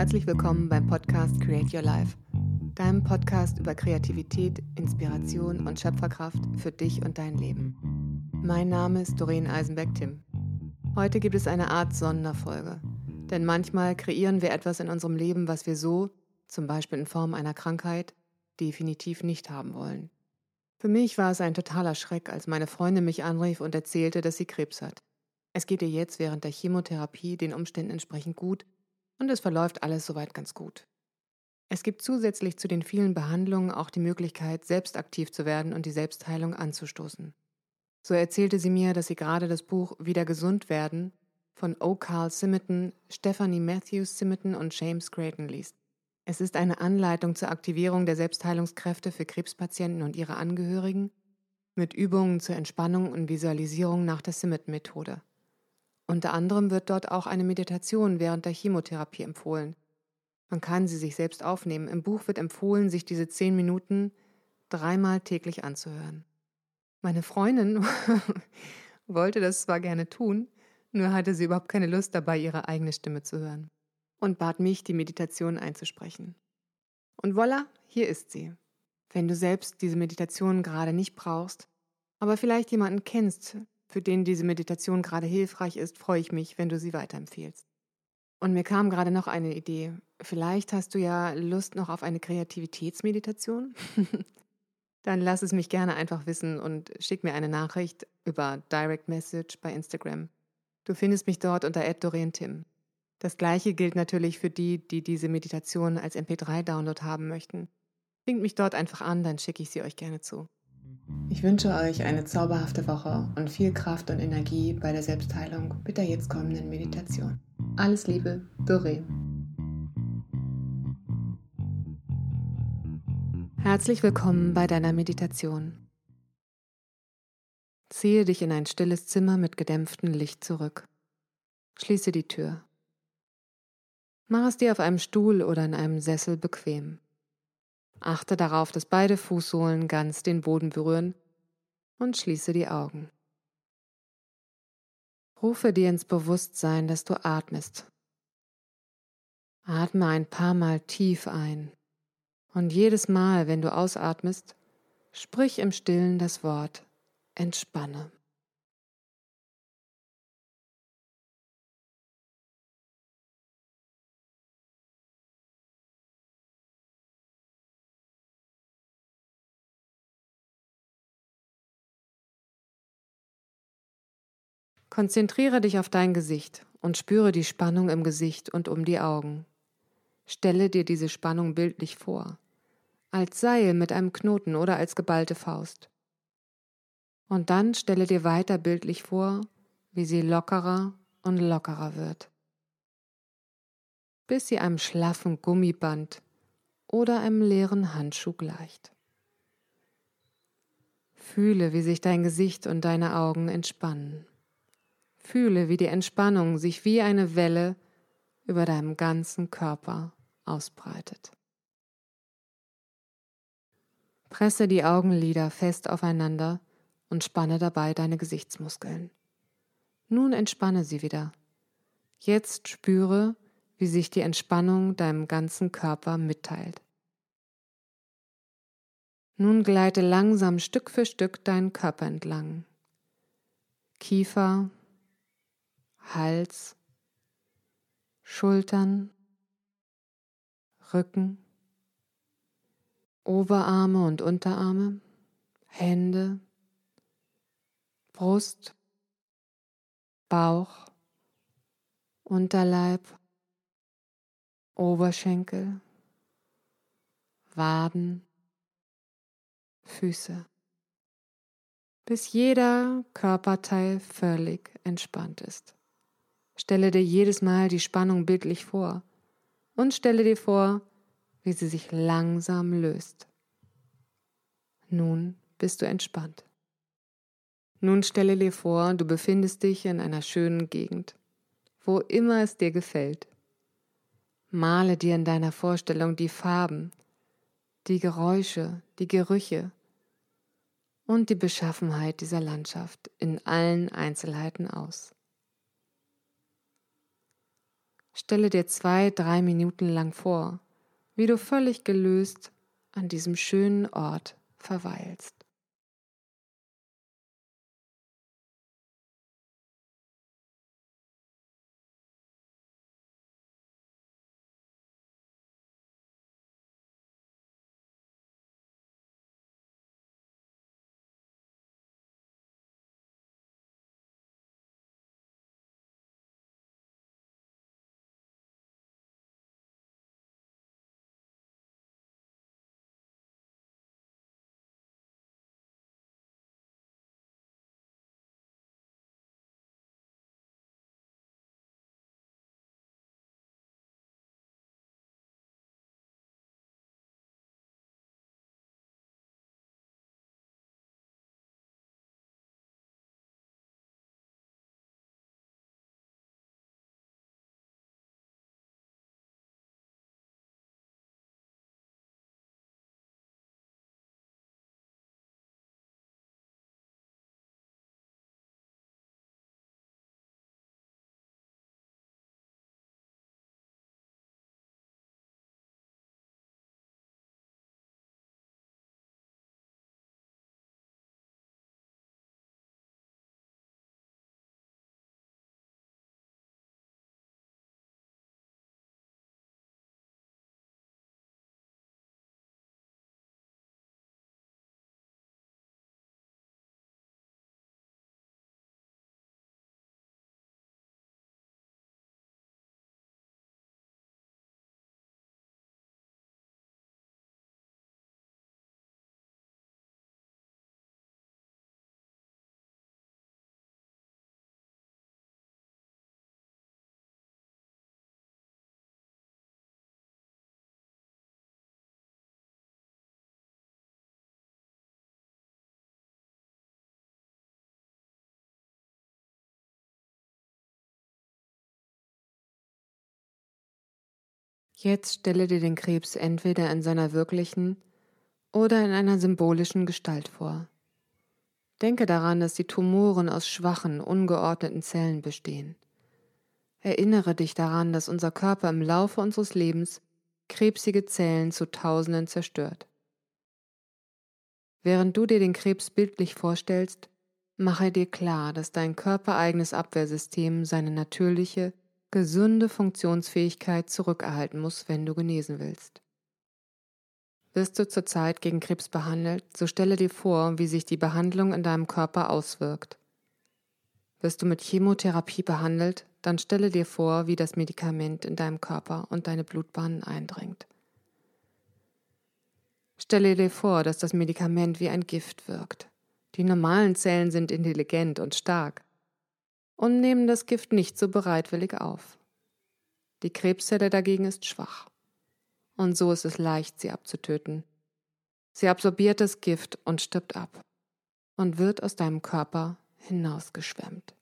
herzlich willkommen beim Podcast Create Your Life, deinem Podcast über Kreativität, Inspiration und Schöpferkraft für dich und dein Leben. Mein Name ist Doreen Eisenberg-Tim. Heute gibt es eine Art Sonderfolge, denn manchmal kreieren wir etwas in unserem Leben, was wir so, zum Beispiel in Form einer Krankheit, definitiv nicht haben wollen. Für mich war es ein totaler Schreck, als meine Freundin mich anrief und erzählte, dass sie Krebs hat. Es geht ihr jetzt während der Chemotherapie den Umständen entsprechend gut und es verläuft alles soweit ganz gut. Es gibt zusätzlich zu den vielen Behandlungen auch die Möglichkeit, selbst aktiv zu werden und die Selbstheilung anzustoßen. So erzählte sie mir, dass sie gerade das Buch Wieder gesund werden von O. Carl Simmerton, Stephanie Matthews Simmerton und James Creighton liest. Es ist eine Anleitung zur Aktivierung der Selbstheilungskräfte für Krebspatienten und ihre Angehörigen mit Übungen zur Entspannung und Visualisierung nach der Simmerton-Methode. Unter anderem wird dort auch eine Meditation während der Chemotherapie empfohlen. Man kann sie sich selbst aufnehmen. Im Buch wird empfohlen, sich diese zehn Minuten dreimal täglich anzuhören. Meine Freundin wollte das zwar gerne tun, nur hatte sie überhaupt keine Lust dabei, ihre eigene Stimme zu hören und bat mich, die Meditation einzusprechen. Und voilà, hier ist sie. Wenn du selbst diese Meditation gerade nicht brauchst, aber vielleicht jemanden kennst, für den diese Meditation gerade hilfreich ist, freue ich mich, wenn du sie weiterempfehlst. Und mir kam gerade noch eine Idee. Vielleicht hast du ja Lust noch auf eine Kreativitätsmeditation? Dann lass es mich gerne einfach wissen und schick mir eine Nachricht über Direct Message bei Instagram. Du findest mich dort unter Tim. Das gleiche gilt natürlich für die, die diese Meditation als MP3-Download haben möchten. Winkt mich dort einfach an, dann schicke ich sie euch gerne zu. Ich wünsche euch eine zauberhafte Woche und viel Kraft und Energie bei der Selbstheilung mit der jetzt kommenden Meditation. Alles Liebe, Doreen. Herzlich willkommen bei deiner Meditation. Ziehe dich in ein stilles Zimmer mit gedämpftem Licht zurück. Schließe die Tür. Mach es dir auf einem Stuhl oder in einem Sessel bequem. Achte darauf, dass beide Fußsohlen ganz den Boden berühren und schließe die Augen. Rufe dir ins Bewusstsein, dass du atmest. Atme ein paar Mal tief ein und jedes Mal, wenn du ausatmest, sprich im stillen das Wort entspanne. Konzentriere dich auf dein Gesicht und spüre die Spannung im Gesicht und um die Augen. Stelle dir diese Spannung bildlich vor, als Seil mit einem Knoten oder als geballte Faust. Und dann stelle dir weiter bildlich vor, wie sie lockerer und lockerer wird, bis sie einem schlaffen Gummiband oder einem leeren Handschuh gleicht. Fühle, wie sich dein Gesicht und deine Augen entspannen. Fühle, wie die Entspannung sich wie eine Welle über deinem ganzen Körper ausbreitet. Presse die Augenlider fest aufeinander und spanne dabei deine Gesichtsmuskeln. Nun entspanne sie wieder. Jetzt spüre, wie sich die Entspannung deinem ganzen Körper mitteilt. Nun gleite langsam Stück für Stück deinen Körper entlang. Kiefer, Hals, Schultern, Rücken, Oberarme und Unterarme, Hände, Brust, Bauch, Unterleib, Oberschenkel, Waden, Füße, bis jeder Körperteil völlig entspannt ist. Stelle dir jedes Mal die Spannung bildlich vor und stelle dir vor, wie sie sich langsam löst. Nun bist du entspannt. Nun stelle dir vor, du befindest dich in einer schönen Gegend, wo immer es dir gefällt. Male dir in deiner Vorstellung die Farben, die Geräusche, die Gerüche und die Beschaffenheit dieser Landschaft in allen Einzelheiten aus. Stelle dir zwei, drei Minuten lang vor, wie du völlig gelöst an diesem schönen Ort verweilst. Jetzt stelle dir den Krebs entweder in seiner wirklichen oder in einer symbolischen Gestalt vor. Denke daran, dass die Tumoren aus schwachen, ungeordneten Zellen bestehen. Erinnere dich daran, dass unser Körper im Laufe unseres Lebens krebsige Zellen zu Tausenden zerstört. Während du dir den Krebs bildlich vorstellst, mache dir klar, dass dein körpereigenes Abwehrsystem seine natürliche, gesunde Funktionsfähigkeit zurückerhalten muss, wenn du genesen willst. Wirst du zurzeit gegen Krebs behandelt, so stelle dir vor, wie sich die Behandlung in deinem Körper auswirkt. Wirst du mit Chemotherapie behandelt, dann stelle dir vor, wie das Medikament in deinem Körper und deine Blutbahnen eindringt. Stelle dir vor, dass das Medikament wie ein Gift wirkt. Die normalen Zellen sind intelligent und stark und nehmen das Gift nicht so bereitwillig auf. Die Krebszelle dagegen ist schwach. Und so ist es leicht, sie abzutöten. Sie absorbiert das Gift und stirbt ab und wird aus deinem Körper hinausgeschwemmt.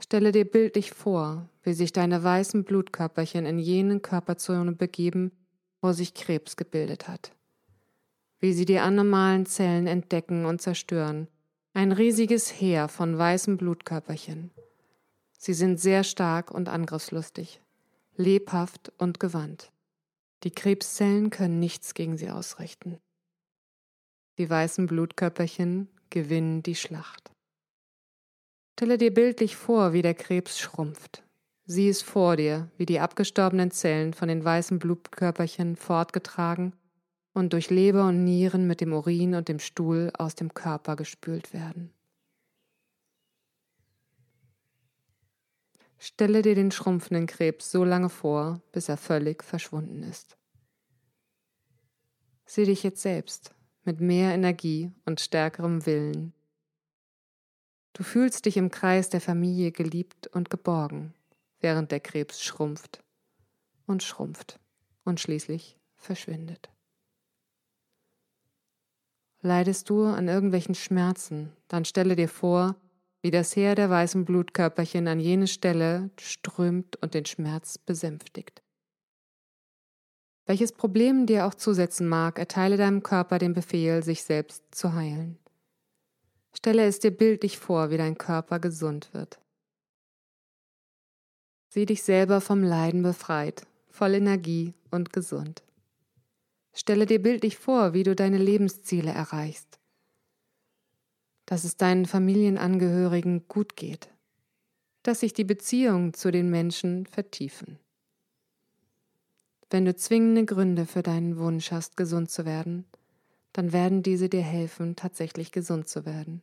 Stelle dir bildlich vor, wie sich deine weißen Blutkörperchen in jenen Körperzone begeben, wo sich Krebs gebildet hat. Wie sie die anormalen Zellen entdecken und zerstören ein riesiges Heer von weißen Blutkörperchen. Sie sind sehr stark und angriffslustig, lebhaft und gewandt. Die Krebszellen können nichts gegen sie ausrichten. Die weißen Blutkörperchen gewinnen die Schlacht. Stelle dir bildlich vor, wie der Krebs schrumpft. Sieh es vor dir, wie die abgestorbenen Zellen von den weißen Blutkörperchen fortgetragen und durch Leber und Nieren mit dem Urin und dem Stuhl aus dem Körper gespült werden. Stelle dir den schrumpfenden Krebs so lange vor, bis er völlig verschwunden ist. Sieh dich jetzt selbst mit mehr Energie und stärkerem Willen. Du fühlst dich im Kreis der Familie geliebt und geborgen, während der Krebs schrumpft und schrumpft und schließlich verschwindet. Leidest du an irgendwelchen Schmerzen, dann stelle dir vor, wie das Heer der weißen Blutkörperchen an jene Stelle strömt und den Schmerz besänftigt. Welches Problem dir auch zusetzen mag, erteile deinem Körper den Befehl, sich selbst zu heilen. Stelle es dir bildlich vor, wie dein Körper gesund wird. Sieh dich selber vom Leiden befreit, voll Energie und gesund. Stelle dir bildlich vor, wie du deine Lebensziele erreichst. Dass es deinen Familienangehörigen gut geht. Dass sich die Beziehungen zu den Menschen vertiefen. Wenn du zwingende Gründe für deinen Wunsch hast, gesund zu werden, dann werden diese dir helfen, tatsächlich gesund zu werden.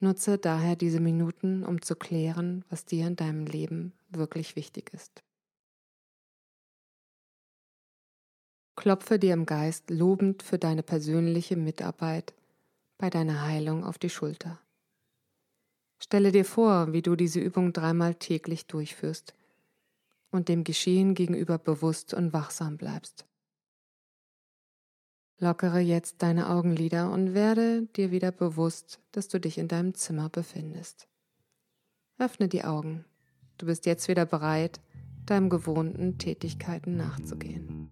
Nutze daher diese Minuten, um zu klären, was dir in deinem Leben wirklich wichtig ist. Klopfe dir im Geist lobend für deine persönliche Mitarbeit bei deiner Heilung auf die Schulter. Stelle dir vor, wie du diese Übung dreimal täglich durchführst und dem Geschehen gegenüber bewusst und wachsam bleibst. Lockere jetzt deine Augenlider und werde dir wieder bewusst, dass du dich in deinem Zimmer befindest. Öffne die Augen. Du bist jetzt wieder bereit, deinem gewohnten Tätigkeiten nachzugehen.